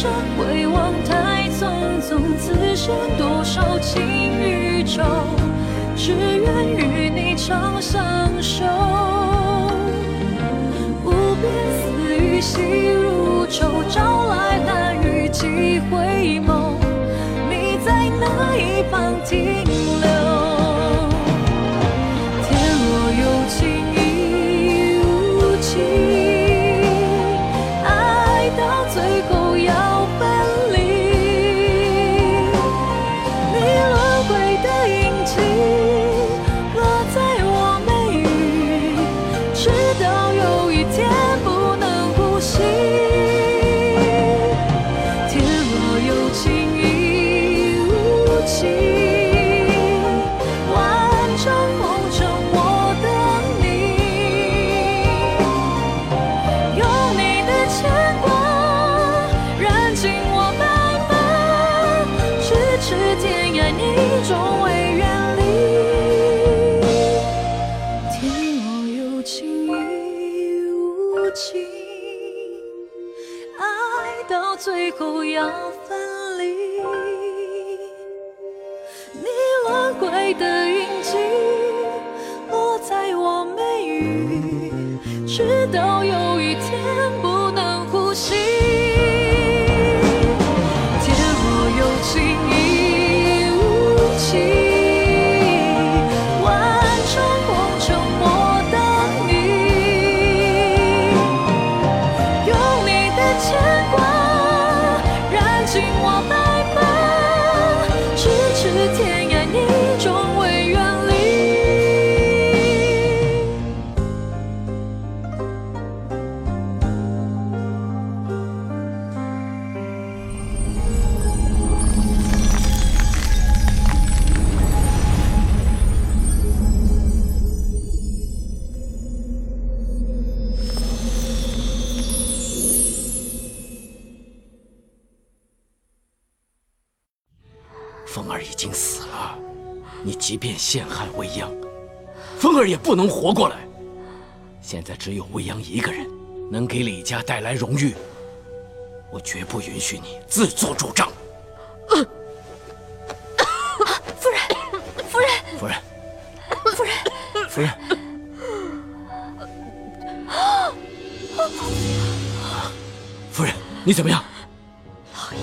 生回望太匆匆，此生多少情与愁，只愿与你长相守。无边丝雨细如愁，朝来寒雨几回眸，你在哪一方停情，爱到最后要分离。你轮回的印记落在我眉宇，直到有陷害未央，风儿也不能活过来。现在只有未央一个人能给李家带来荣誉，我绝不允许你自作主张。夫人，夫人，夫人，夫人，夫人，夫人，你怎么样？老爷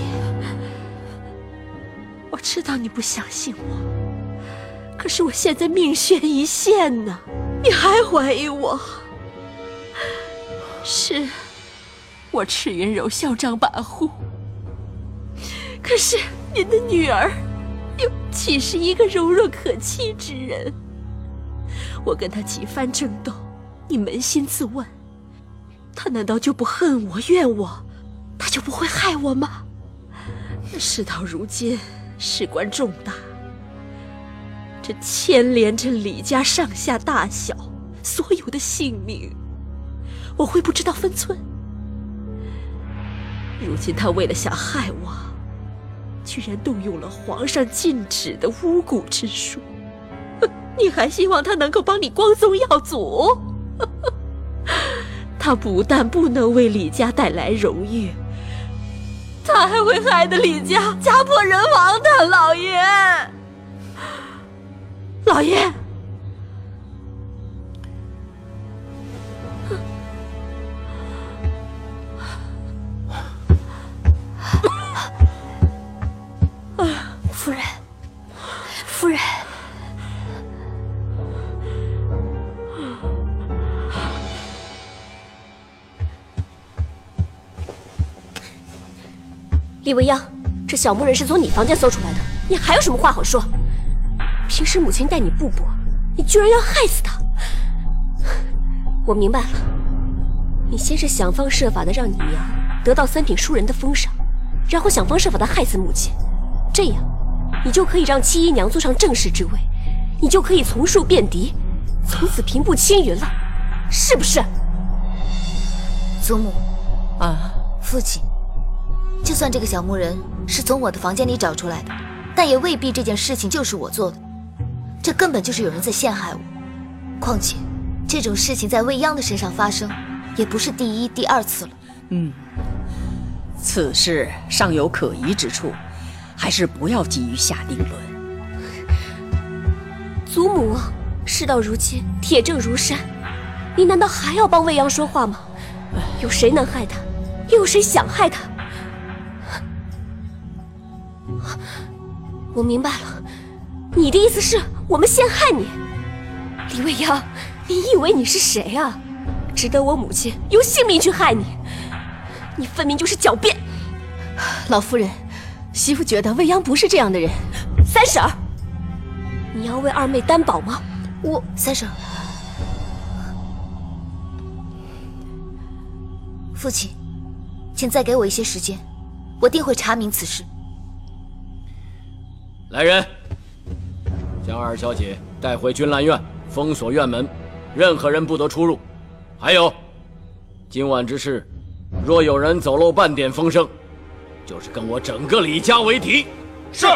我知道你不相信我，可是我现在命悬一线呢，你还怀疑我？是，我赤云柔嚣张跋扈，可是您的女儿又岂是一个柔弱可欺之人？我跟她几番争斗，你扪心自问，她难道就不恨我、怨我？她就不会害我吗？事到如今，事关重大，这牵连着李家上下大小所有的性命，我会不知道分寸？如今他为了想害我，居然动用了皇上禁止的巫蛊之术，你还希望他能够帮你光宗耀祖？他不但不能为李家带来荣誉，他还会害得李家家破人亡的，老爷。老爷，夫人，夫人，李未央，这小木人是从你房间搜出来的，你还有什么话好说？平时母亲待你不薄，你居然要害死她！我明白了，你先是想方设法的让你娘得到三品淑人的封赏，然后想方设法的害死母亲，这样你就可以让七姨娘坐上正室之位，你就可以从树变嫡，从此平步青云了，是不是？祖母，啊，父亲，就算这个小木人是从我的房间里找出来的，但也未必这件事情就是我做的。这根本就是有人在陷害我。况且，这种事情在未央的身上发生，也不是第一、第二次了。嗯，此事尚有可疑之处，还是不要急于下定论。祖母，事到如今，铁证如山，你难道还要帮未央说话吗？有谁能害他？又有谁想害他？我明白了，你的意思是我们陷害你，李未央，你以为你是谁啊？值得我母亲用性命去害你？你分明就是狡辩！老夫人，媳妇觉得未央不是这样的人。三婶儿，你要为二妹担保吗？我三婶，父亲，请再给我一些时间，我定会查明此事。来人，将二小姐带回君兰院，封锁院门，任何人不得出入。还有，今晚之事，若有人走漏半点风声，就是跟我整个李家为敌。是。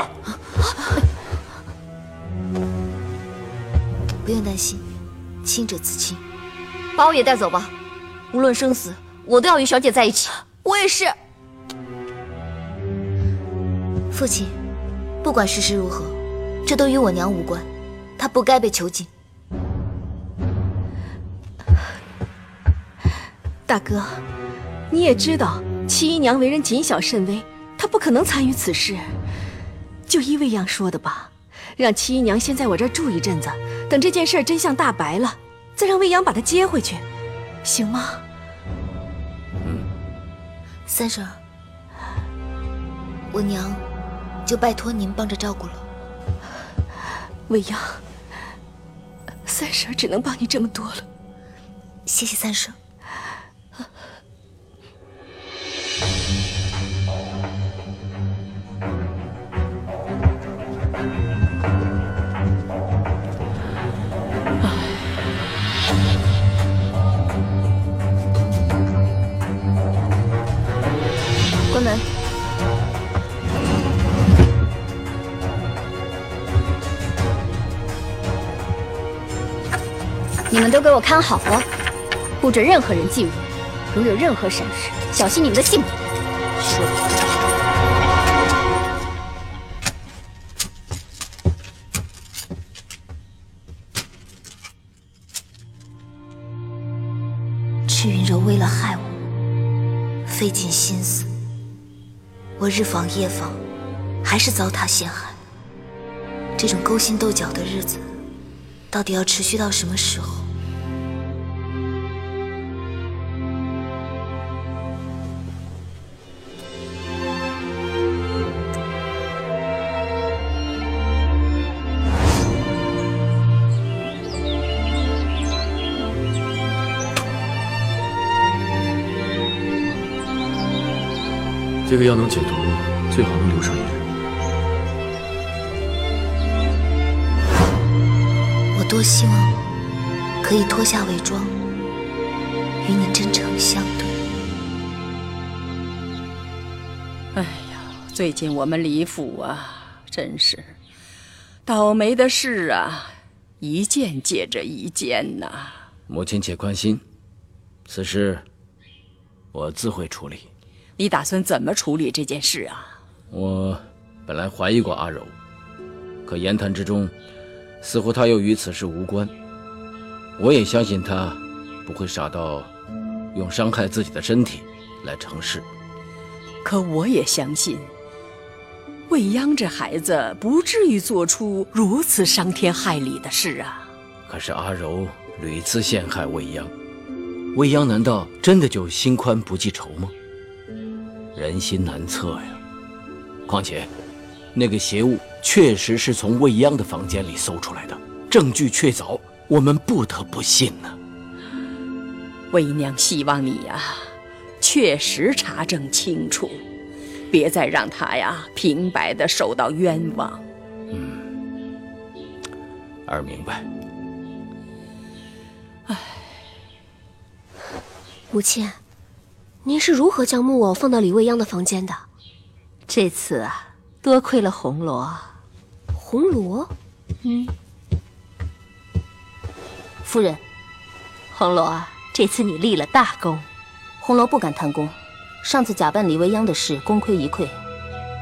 不用担心，清者自清。把我也带走吧，无论生死，我都要与小姐在一起。我也是。父亲，不管事实如何，这都与我娘无关，她不该被囚禁。大哥，你也知道七姨娘为人谨小慎微，她不可能参与此事。就依未央说的吧，让七姨娘先在我这儿住一阵子，等这件事真相大白了，再让未央把她接回去，行吗？嗯。三婶，我娘就拜托您帮着照顾了。未央，三婶只能帮你这么多了，谢谢三婶。都给我看好了，不准任何人进入。如有任何闪失，小心你们的性命！说。赤云柔为了害我，费尽心思，我日防夜防，还是遭他陷害。这种勾心斗角的日子，到底要持续到什么时候？这个药能解毒，最好能留上一日。我多希望可以脱下伪装，与你真诚相对。哎呀，最近我们李府啊，真是倒霉的事啊，一件接着一件呐。母亲且宽心，此事我自会处理。你打算怎么处理这件事啊？我本来怀疑过阿柔，可言谈之中，似乎他又与此事无关。我也相信他不会傻到用伤害自己的身体来成事。可我也相信，未央这孩子不至于做出如此伤天害理的事啊。可是阿柔屡次陷害未央，未央难道真的就心宽不记仇吗？人心难测呀。况且，那个邪物确实是从未央的房间里搜出来的，证据确凿，我们不得不信呢。为娘希望你呀，确实查证清楚，别再让他呀平白的受到冤枉。嗯，儿明白。唉，母亲。您是如何将木偶放到李未央的房间的？这次啊，多亏了红罗。红罗，嗯，夫人，红罗啊，这次你立了大功。红罗不敢贪功，上次假扮李未央的事功亏一篑，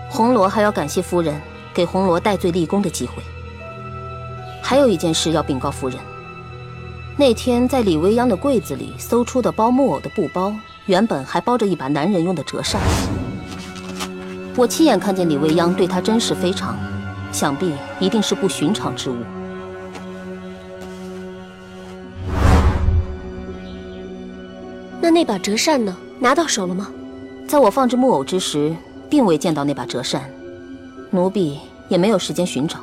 红罗还要感谢夫人给红罗戴罪立功的机会。还有一件事要禀告夫人：那天在李未央的柜子里搜出的包木偶的布包，原本还包着一把男人用的折扇。我亲眼看见李未央对他珍视非常，想必一定是不寻常之物。那那把折扇呢？拿到手了吗？在我放置木偶之时，并未见到那把折扇，奴婢也没有时间寻找。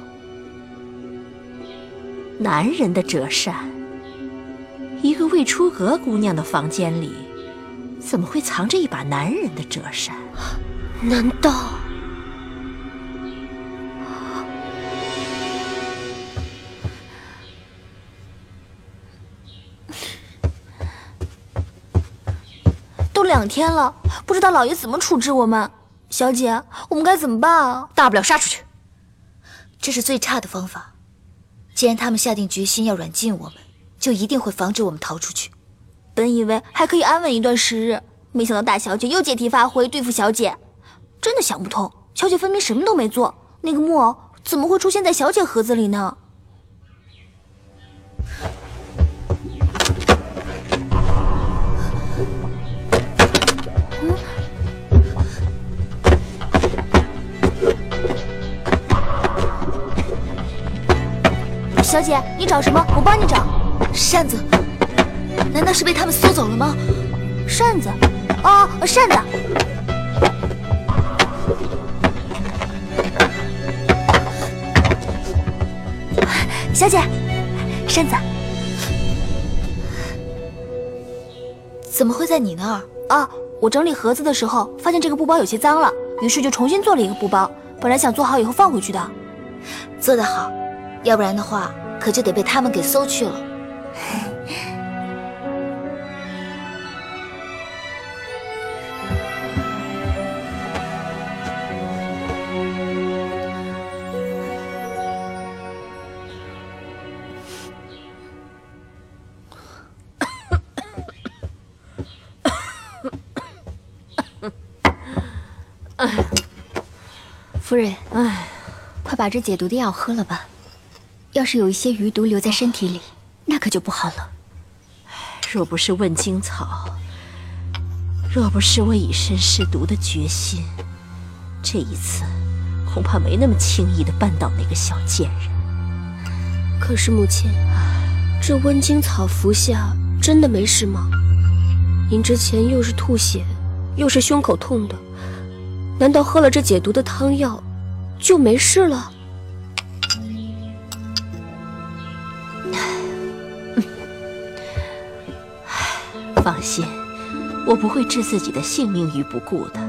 男人的折扇，一个未出阁姑娘的房间里，怎么会藏着一把男人的折扇？难道？都两天了，不知道老爷怎么处置我们。小姐，我们该怎么办啊？大不了杀出去。这是最差的方法。既然他们下定决心要软禁我们，就一定会防止我们逃出去。本以为还可以安稳一段时日，没想到大小姐又借题发挥对付小姐，真的想不通。小姐分明什么都没做，那个木偶怎么会出现在小姐盒子里呢？小姐，你找什么？我帮你找。扇子，难道是被他们搜走了吗？扇子，哦，扇子。小姐，扇子，怎么会在你那儿？啊，我整理盒子的时候发现这个布包有些脏了，于是就重新做了一个布包。本来想做好以后放回去的。做得好，要不然的话，可就得被他们给搜去了。夫人，哎，快把这解毒的药喝了吧。要是有一些余毒留在身体里，那可就不好了。若不是问荆草，若不是我以身试毒的决心，这一次恐怕没那么轻易的绊倒那个小贱人。可是母亲，这温经草服下真的没事吗？您之前又是吐血，又是胸口痛的，难道喝了这解毒的汤药就没事了？放心，我不会置自己的性命于不顾的。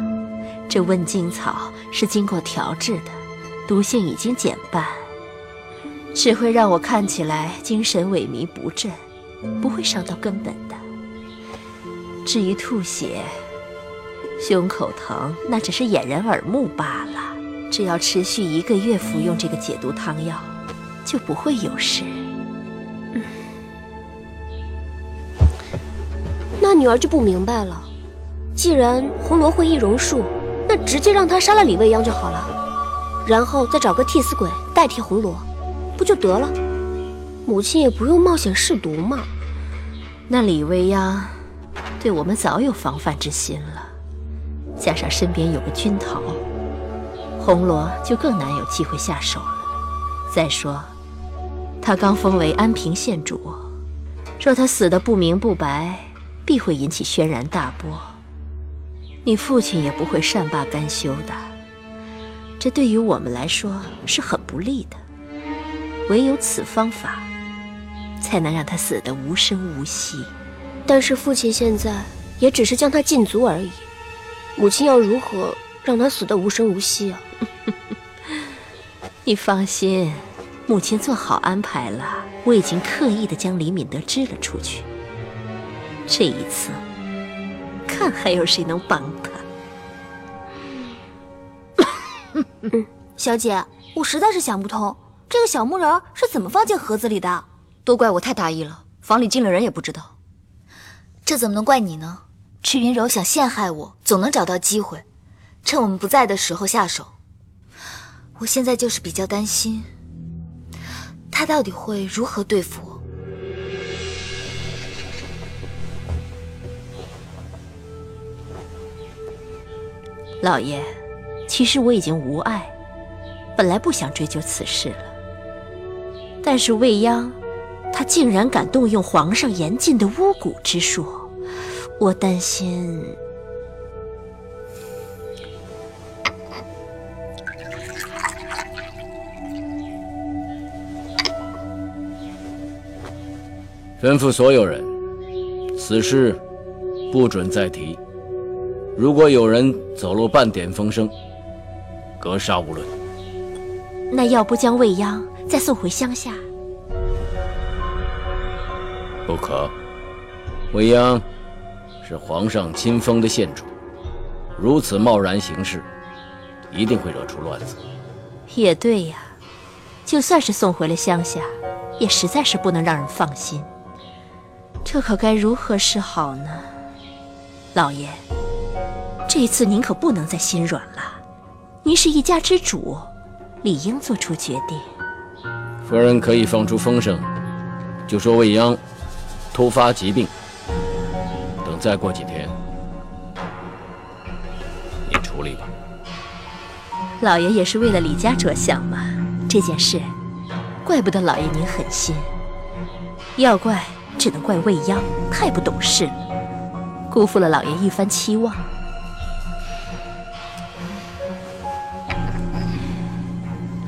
这温经草是经过调制的，毒性已经减半，只会让我看起来精神萎靡不振，不会伤到根本的。至于吐血、胸口疼，那只是掩人耳目罢了。只要持续一个月服用这个解毒汤药，就不会有事。嗯那女儿就不明白了，既然红罗会易容术，那直接让他杀了李未央就好了，然后再找个替死鬼代替红罗，不就得了？母亲也不用冒险试毒嘛。那李未央对我们早有防范之心了，加上身边有个君桃，红罗就更难有机会下手了。再说，他刚封为安平县主，若他死的不明不白。必会引起轩然大波，你父亲也不会善罢甘休的。这对于我们来说是很不利的，唯有此方法，才能让他死得无声无息。但是父亲现在也只是将他禁足而已，母亲要如何让他死得无声无息啊？你放心，母亲做好安排了，我已经刻意的将李敏德支了出去。这一次，看还有谁能帮他。嗯，小姐，我实在是想不通，这个小木人是怎么放进盒子里的？都怪我太大意了，房里进了人也不知道。这怎么能怪你呢？赤云柔想陷害我，总能找到机会，趁我们不在的时候下手。我现在就是比较担心，他到底会如何对付我。老爷，其实我已经无碍，本来不想追究此事了。但是未央，他竟然敢动用皇上严禁的巫蛊之术，我担心。吩咐所有人，此事不准再提。如果有人走漏半点风声，格杀勿论。那要不将未央再送回乡下？不可。未央是皇上亲封的县主，如此贸然行事，一定会惹出乱子。也对呀，就算是送回了乡下，也实在是不能让人放心。这可该如何是好呢？老爷。这次您可不能再心软了，您是一家之主，理应做出决定。夫人可以放出风声，就说未央突发疾病，等再过几天，你处理吧。老爷也是为了李家着想嘛，这件事，怪不得老爷您狠心。要怪，只能怪未央太不懂事了，辜负了老爷一番期望。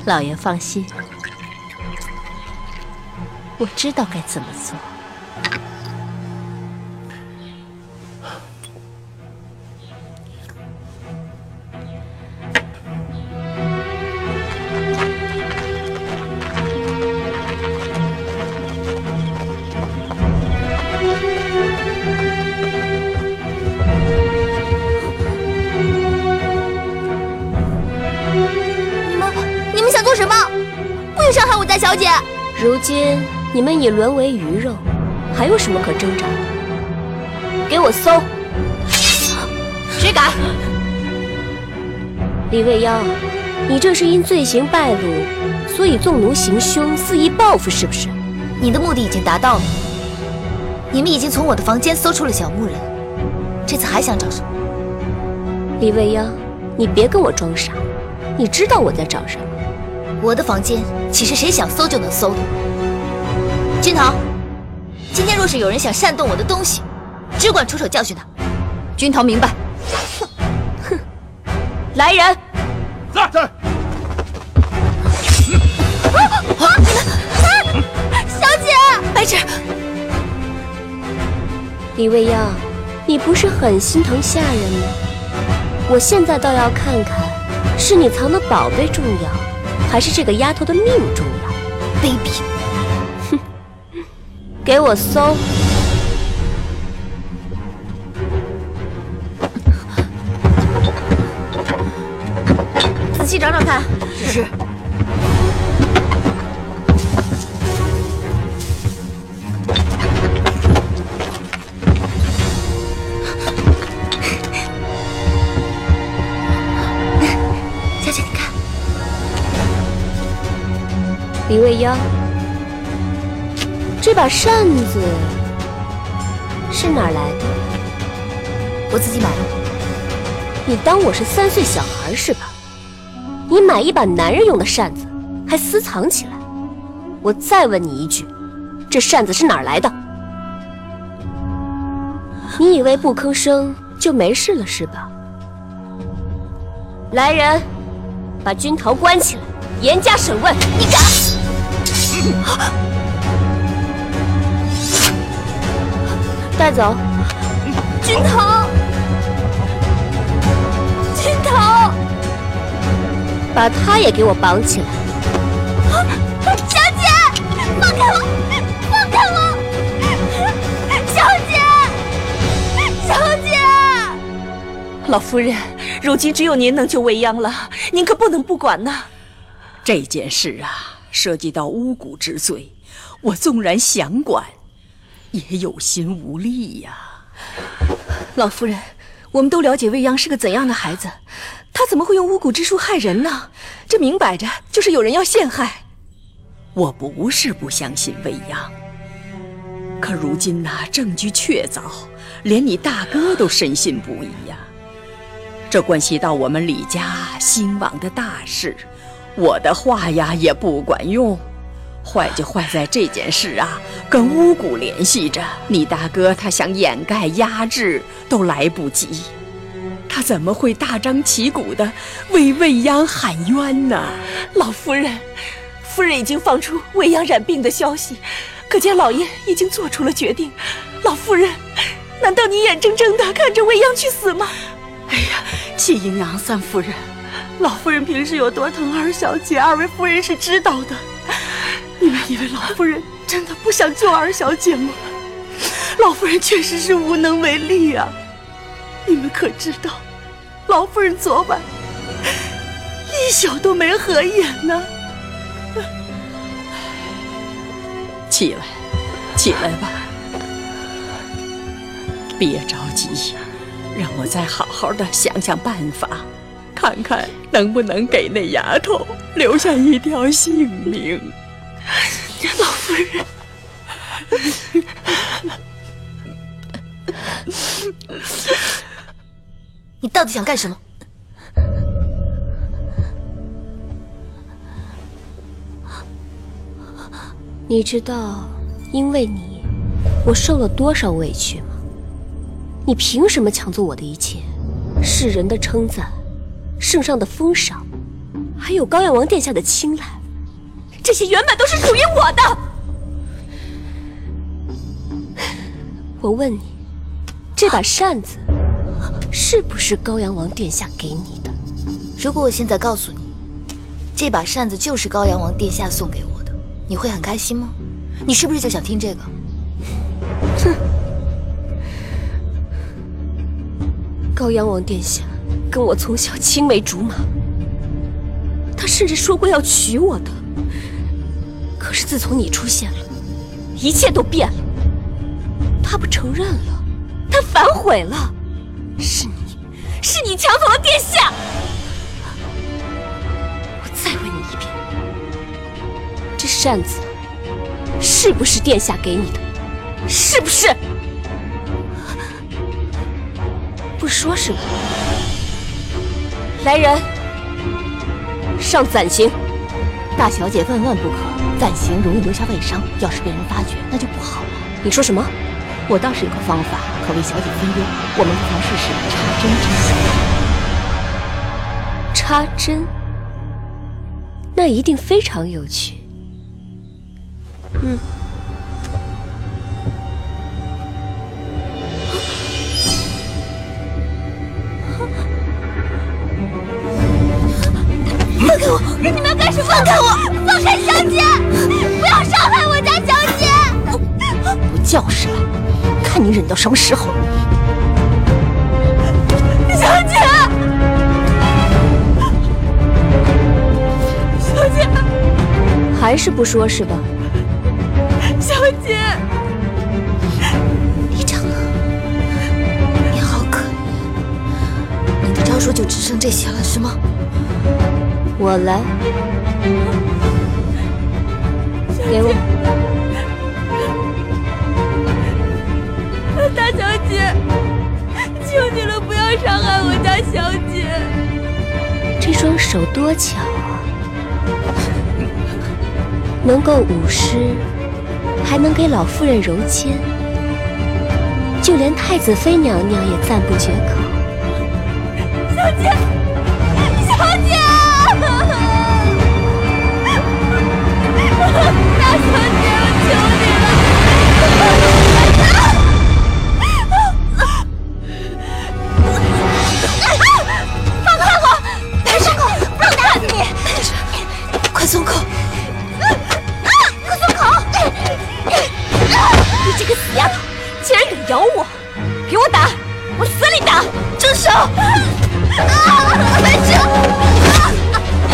老爷放心，我知道该怎么做。今你们已沦为鱼肉，还有什么可挣扎的？给我搜！谁敢？李未央，你这是因罪行败露，所以纵奴行凶，肆意报复，是不是？你的目的已经达到了。你们已经从我的房间搜出了小木人，这次还想找什么？李未央，你别跟我装傻，你知道我在找什么。我的房间岂是谁想搜就能搜的？君桃，今天若是有人想煽动我的东西，只管出手教训他。君桃明白。哼，来人！在在。小姐，白芷，李未央，你不是很心疼下人吗？我现在倒要看看，是你藏的宝贝重要。还是这个丫头的命重要，卑鄙！哼，给我搜，仔细找找看。是。李未央，这把扇子是哪儿来的？我自己买的。你当我是三岁小孩是吧？你买一把男人用的扇子，还私藏起来？我再问你一句，这扇子是哪儿来的？你以为不吭声就没事了是吧？来人，把君桃关起来，严加审问。你敢？带走，君桃，君桃，把他也给我绑起来。小姐，放开我，放开我！小姐，小姐，老夫人，如今只有您能救未央了，您可不能不管呐。这件事啊。涉及到巫蛊之罪，我纵然想管，也有心无力呀。老夫人，我们都了解未央是个怎样的孩子，他怎么会用巫蛊之术害人呢？这明摆着就是有人要陷害。我不是不相信未央，可如今呐，证据确凿，连你大哥都深信不疑呀。这关系到我们李家兴亡的大事，我的话呀也不管用。坏就坏在这件事啊，跟巫蛊联系着。你大哥他想掩盖压制，都来不及。他怎么会大张旗鼓的为未央喊冤呢？老夫人，夫人已经放出未央染病的消息，可见老爷已经做出了决定。老夫人，难道你眼睁睁的看着未央去死吗？哎呀，七姨娘三夫人，老夫人平时有多疼二小姐，二位夫人是知道的。你们以为老夫人真的不想救二小姐吗？老夫人确实是无能为力呀。你们可知道，老夫人昨晚一宿都没合眼呢。起来，起来吧，别着急，让我再好好的想想办法，看看能不能给那丫头留下一条性命。老夫人，你到底想干什么？你知道，因为你，我受了多少委屈吗？你凭什么抢走我的一切？世人的称赞，圣上的封赏，还有高阳王殿下的青睐。这些原本都是属于我的。我问你，这把扇子是不是高阳王殿下给你的？如果我现在告诉你，这把扇子就是高阳王殿下送给我的，你会很开心吗？你是不是就想听这个？哼！高阳王殿下跟我从小青梅竹马，他甚至说过要娶我的。可是自从你出现了，一切都变了。他不承认了，他反悔了。是你，是你抢走了殿下。我再问你一遍，这扇子是不是殿下给你的？是不是？不说是吧？来人，上暂刑。大小姐万万不可，暂行容易留下外伤，要是被人发觉，那就不好了。你说什么？我倒是有个方法，可为小姐分忧。我们不妨试试插针之术。插针，那一定非常有趣。嗯。放开我！你们要干什么？放开我！放开小姐！不要伤害我家小姐！不叫是了，看你忍到什么时候！小姐，小姐，还是不说是吧？小姐，李长乐，你好可怜，你的招数就只剩这些了，是吗？我来，给我。大小姐，求你了，不要伤害我家小姐。这双手多巧啊，能够舞狮，还能给老夫人揉肩，就连太子妃娘娘也赞不绝口。小姐，松口！啊啊！快松口！你这个死丫头，竟然敢咬我！给我打，往死里打！住手！白痴！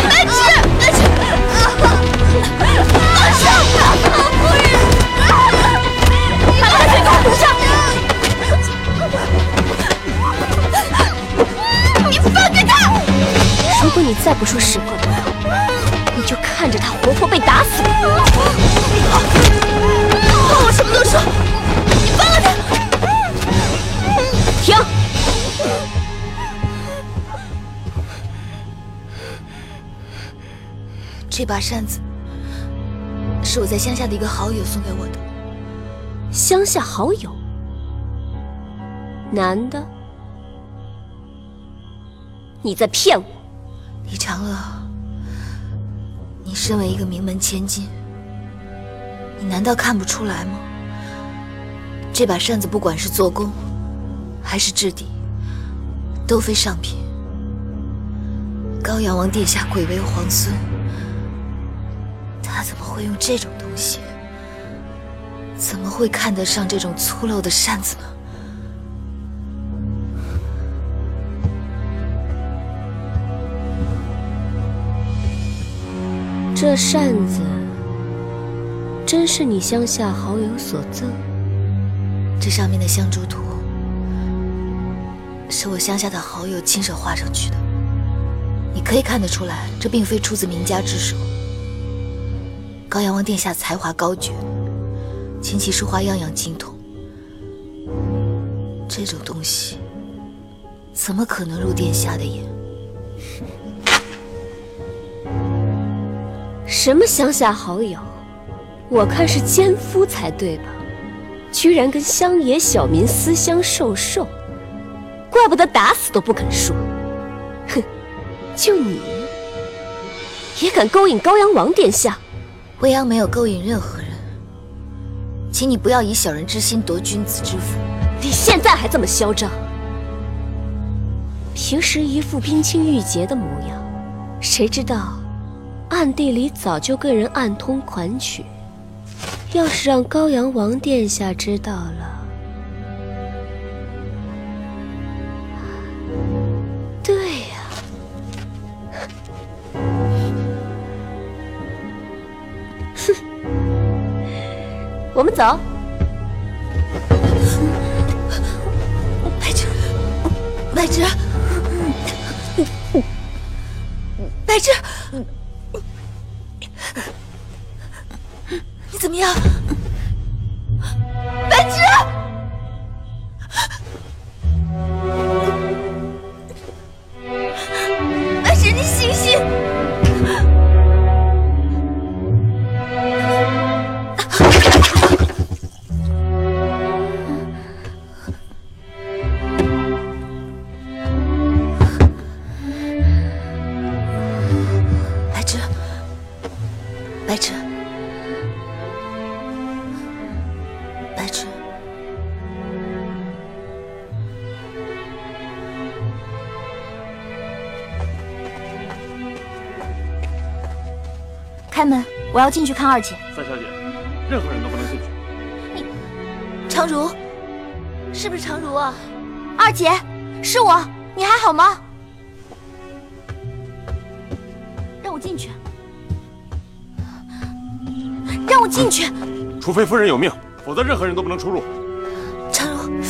白痴！白痴！放手！夫人，把他血口堵上！你放开他！如果你再不说实话，你就看着他活活被打死。换我什么都说，你放了他！停！这把扇子是我在乡下的一个好友送给我的。乡下好友，男的？你在骗我！李长乐，你身为一个名门千金，你难道看不出来吗？这把扇子不管是做工还是质地，都非上品。高阳王殿下贵为皇孙，他怎么会用这种东西？怎么会看得上这种粗陋的扇子呢？这扇子真是你乡下好友所赠？这上面的香烛图是我乡下的好友亲手画上去的。你可以看得出来，这并非出自名家之手。高阳王殿下才华高绝，琴棋书画样样精通。这种东西怎么可能入殿下的眼？什么乡下好友？我看是奸夫才对吧？居然跟乡野小民私相授受，怪不得打死都不肯说。哼，就你也敢勾引高阳王殿下？未央没有勾引任何人，请你不要以小人之心夺君子之腹。你现在还这么嚣张？平时一副冰清玉洁的模样，谁知道暗地里早就跟人暗通款曲。要是让高阳王殿下知道了，对呀，哼，我们走。白芷，白芷，白芷，怎么样？白芷，白芷，你醒醒！我要进去看二姐。三小姐，任何人都不能进去。你常如，是不是常如啊？二姐，是我，你还好吗？让我进去，让我进去。除非夫人有命，否则任何人都不能出入。常如，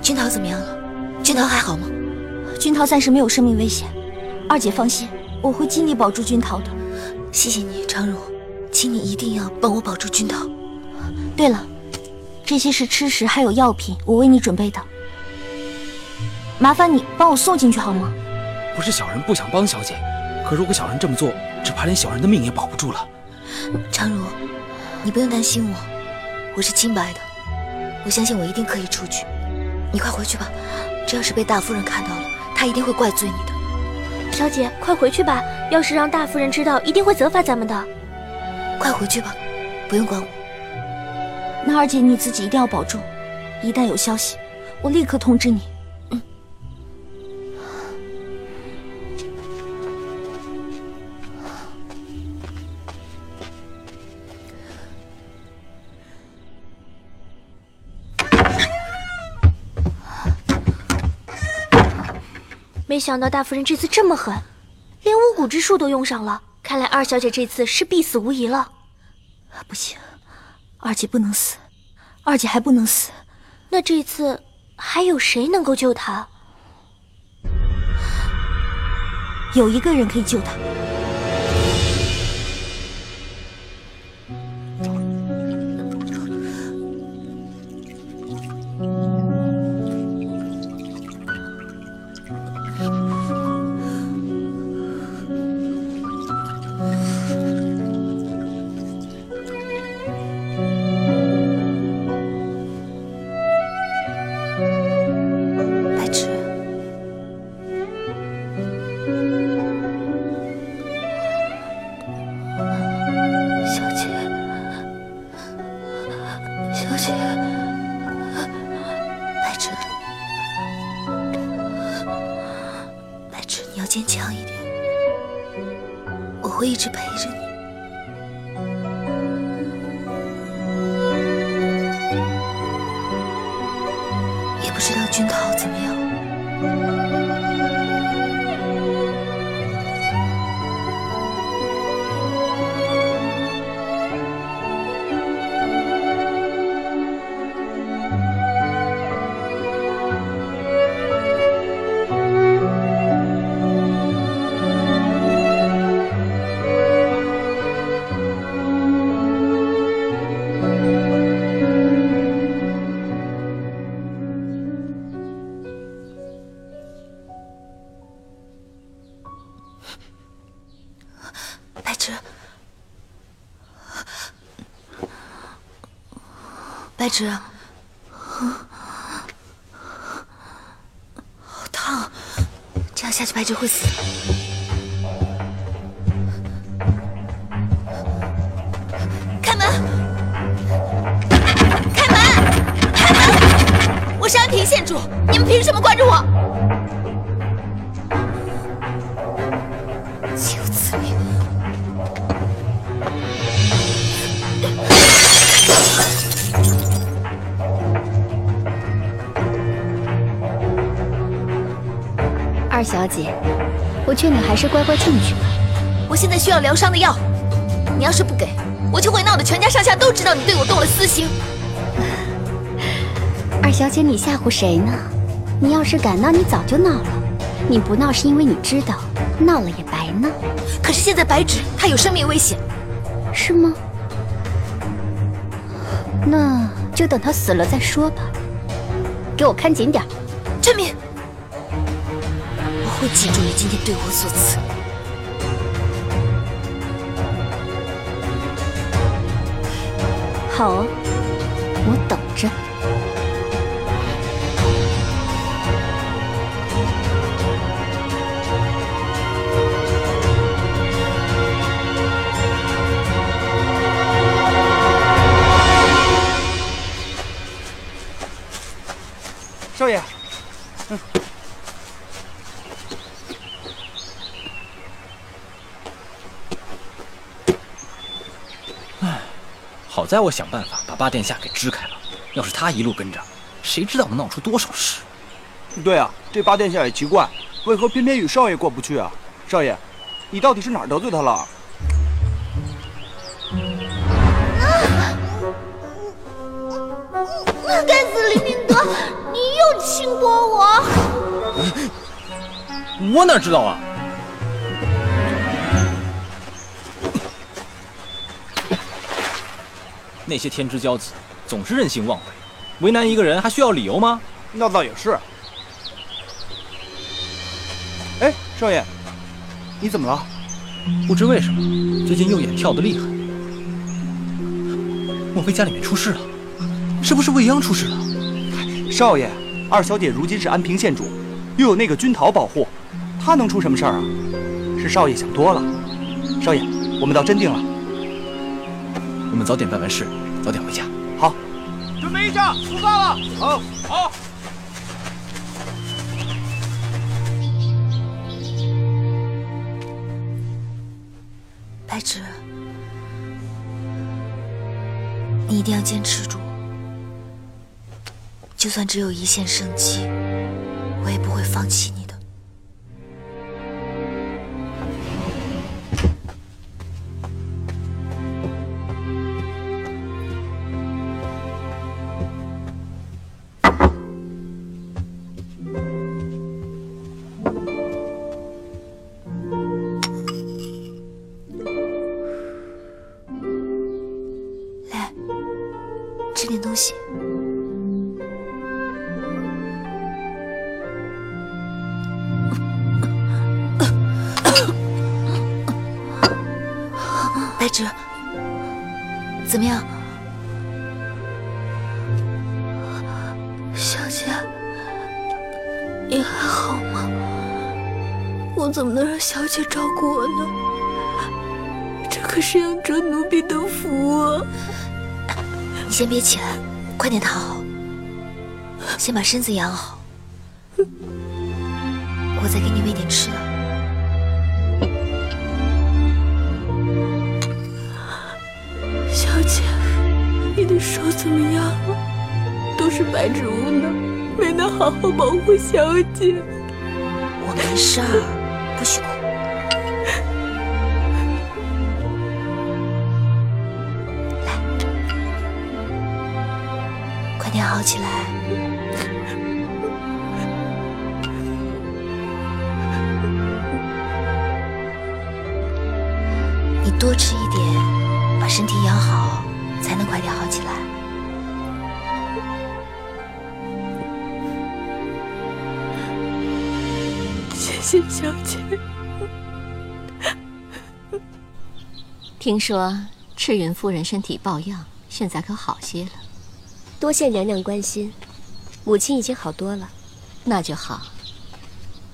君桃怎么样了？君桃还好吗？君桃暂时没有生命危险，二姐放心，我会尽力保住君桃的。谢谢你，常茹，请你一定要帮我保住君桃。对了，这些是吃食还有药品，我为你准备的。麻烦你帮我送进去好吗？不是小人不想帮小姐，可如果小人这么做，只怕连小人的命也保不住了。常茹，你不用担心我，我是清白的，我相信我一定可以出去。你快回去吧，这要是被大夫人看到了，她一定会怪罪你的。小姐，快回去吧，要是让大夫人知道，一定会责罚咱们的。快回去吧，不用管我。那二姐你自己一定要保重，一旦有消息，我立刻通知你。没想到大夫人这次这么狠，连巫蛊之术都用上了。看来二小姐这次是必死无疑了。不行，二姐不能死，二姐还不能死。那这次还有谁能够救她？有一个人可以救她。一直陪着你。是啊，好烫，这样下去白痴会死。开门！开门！开门！我是安平县主，你们凭什么关着我？小姐，我劝你还是乖乖进去吧。我现在需要疗伤的药，你要是不给，我就会闹得全家上下都知道你对我动了私心。二小姐，你吓唬谁呢？你要是敢闹，你早就闹了。你不闹是因为你知道，闹了也白闹。可是现在白芷她有生命危险，是吗？那就等她死了再说吧。给我看紧点。记住你今天对我所赐。好啊，我等着。唉好在我想办法把八殿下给支开了，要是他一路跟着，谁知道能闹出多少事？对啊，这八殿下也奇怪，为何偏偏与少爷过不去啊？少爷，你到底是哪儿得罪他了？该死，林明德，你又轻薄我！我哪知道啊？那些天之骄子总是任性妄为，为难一个人还需要理由吗？那倒也是。哎，少爷，你怎么了？不知为什么，最近右眼跳得厉害。莫非家里面出事了？是不是未央出事了？少爷，二小姐如今是安平县主，又有那个君桃保护，她能出什么事儿啊？是少爷想多了。少爷，我们到真定了。我们早点办完事，早点回家。好，准备一下，出发了。好，好。白芷，你一定要坚持住，就算只有一线生机，我也不会放弃你能让小姐照顾我呢？这可是养着奴婢的福啊！你先别起来，快点躺好，先把身子养好，我再给你喂点吃的。小姐，你的手怎么样了？都是白芷无能，没能好好保护小姐。我没事儿，快点好起来。你多吃一点，把身体养好，才能快点好起来。谢谢小姐。听说赤云夫人身体抱恙，现在可好些了？多谢娘娘关心，母亲已经好多了。那就好。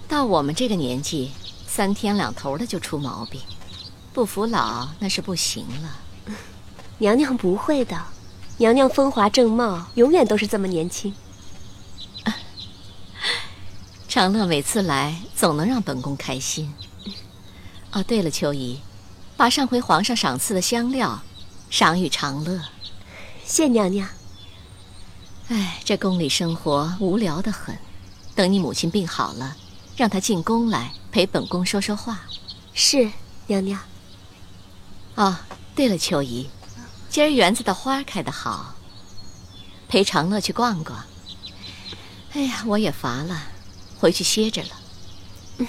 到我们这个年纪，三天两头的就出毛病，不服老那是不行了。娘娘不会的，娘娘风华正茂，永远都是这么年轻。长乐每次来总能让本宫开心。哦，对了，秋姨，把上回皇上赏赐的香料赏与长乐。谢娘娘。哎，这宫里生活无聊的很，等你母亲病好了，让她进宫来陪本宫说说话。是，娘娘。哦，对了，秋姨，今儿园子的花开得好，陪长乐去逛逛。哎呀，我也乏了。回去歇着了。嗯。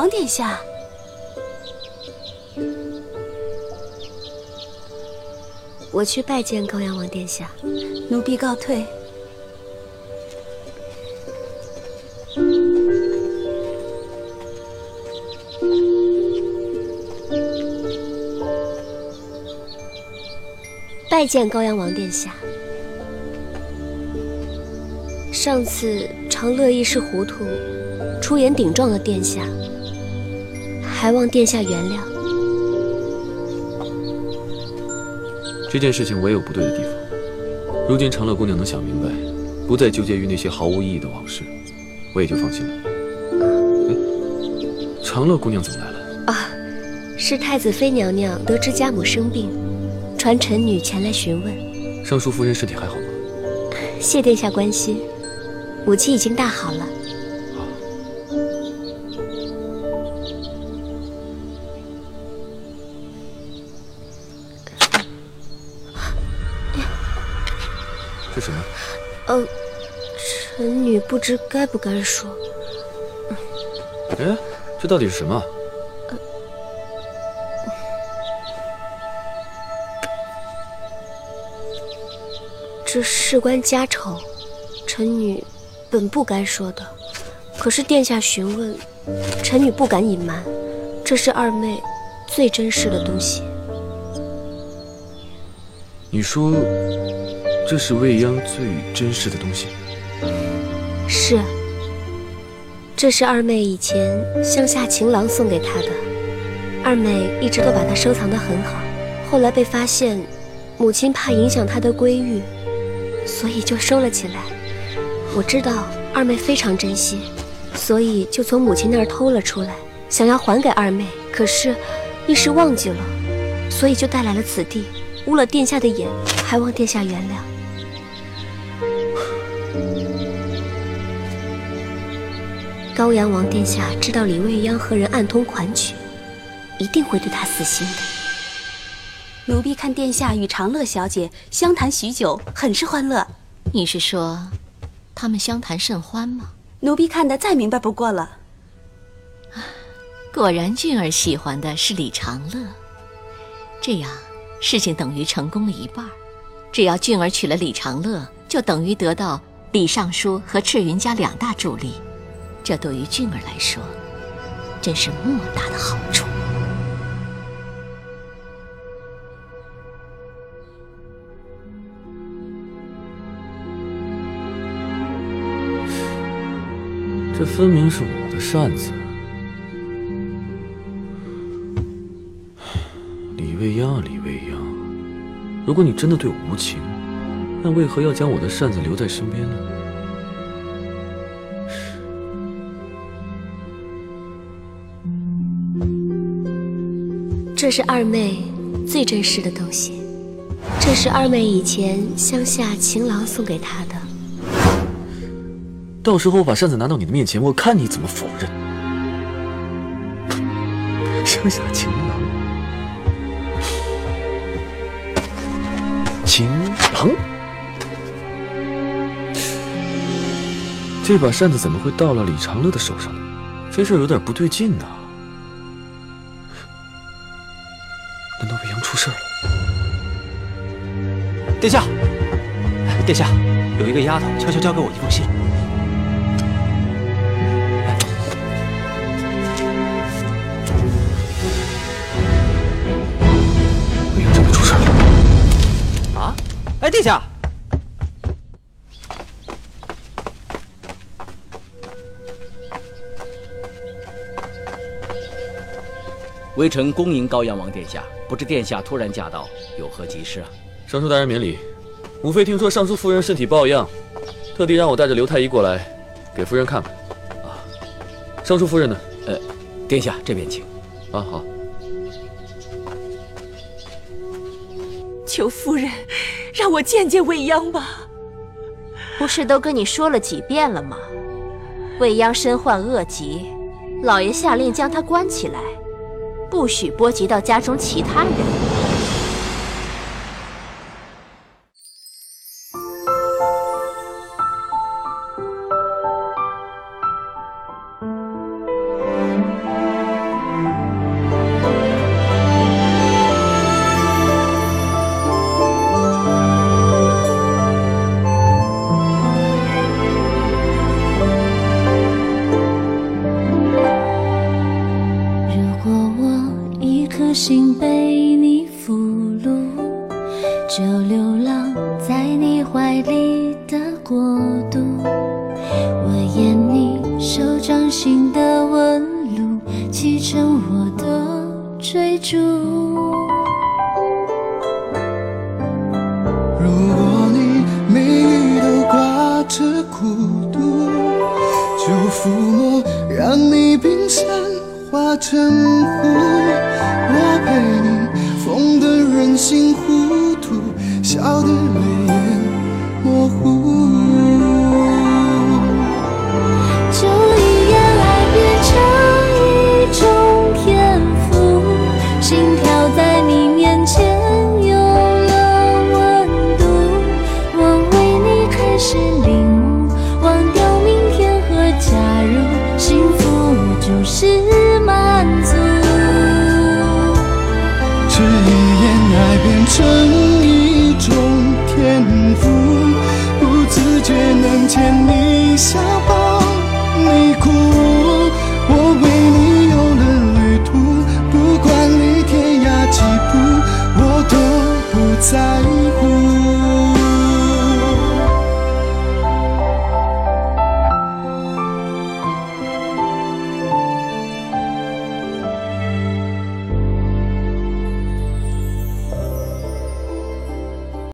王殿下，我去拜见高阳王殿下。奴婢告退。拜见高阳王殿下。上次长乐一时糊涂，出言顶撞了殿下，还望殿下原谅。这件事情我也有不对的地方。如今长乐姑娘能想明白，不再纠结于那些毫无意义的往事，我也就放心了。哎，长乐姑娘怎么来了？啊，是太子妃娘娘得知家母生病。传臣女前来询问，尚书夫人身体还好吗？谢殿下关心，母亲已经大好了。不知该不该说。哎，这到底是什么？这事关家丑，臣女本不该说的。可是殿下询问，臣女不敢隐瞒。这是二妹最珍视的东西。你说，这是未央最珍视的东西？是。这是二妹以前乡下情郎送给她的，二妹一直都把它收藏得很好。后来被发现，母亲怕影响她的闺誉。所以就收了起来。我知道二妹非常珍惜，所以就从母亲那儿偷了出来，想要还给二妹。可是，一时忘记了，所以就带来了此地，污了殿下的眼，还望殿下原谅。高阳王殿下知道李未央和人暗通款曲，一定会对他死心的。奴婢看殿下与长乐小姐相谈许久，很是欢乐。你是说，他们相谈甚欢吗？奴婢看得再明白不过了。果然，俊儿喜欢的是李长乐，这样事情等于成功了一半。只要俊儿娶了李长乐，就等于得到李尚书和赤云家两大助力，这对于俊儿来说，真是莫大的好处。这分明是我的扇子。李未央啊，李未央，如果你真的对我无情，那为何要将我的扇子留在身边呢？这是二妹最珍视的东西，这是二妹以前乡下情郎送给她的。到时候我把扇子拿到你的面前，我看你怎么否认。乡下情郎，情郎，这把扇子怎么会到了李长乐的手上呢？这事有点不对劲呢。殿下，殿下，有一个丫头悄悄交给我一封信。未央真的出事了！啊！哎，殿下，微臣恭迎高阳王殿下，不知殿下突然驾到，有何急事啊？尚书大人免礼，母妃听说尚书夫人身体抱恙，特地让我带着刘太医过来，给夫人看看。啊，尚书夫人呢？呃，殿下这边请。啊，好。求夫人，让我见见未央吧。不是都跟你说了几遍了吗？未央身患恶疾，老爷下令将她关起来，不许波及到家中其他人。心的纹路，砌成我的追逐。如果你每语都挂着孤独，就抚摸，让你冰山化成湖。我陪你疯得人心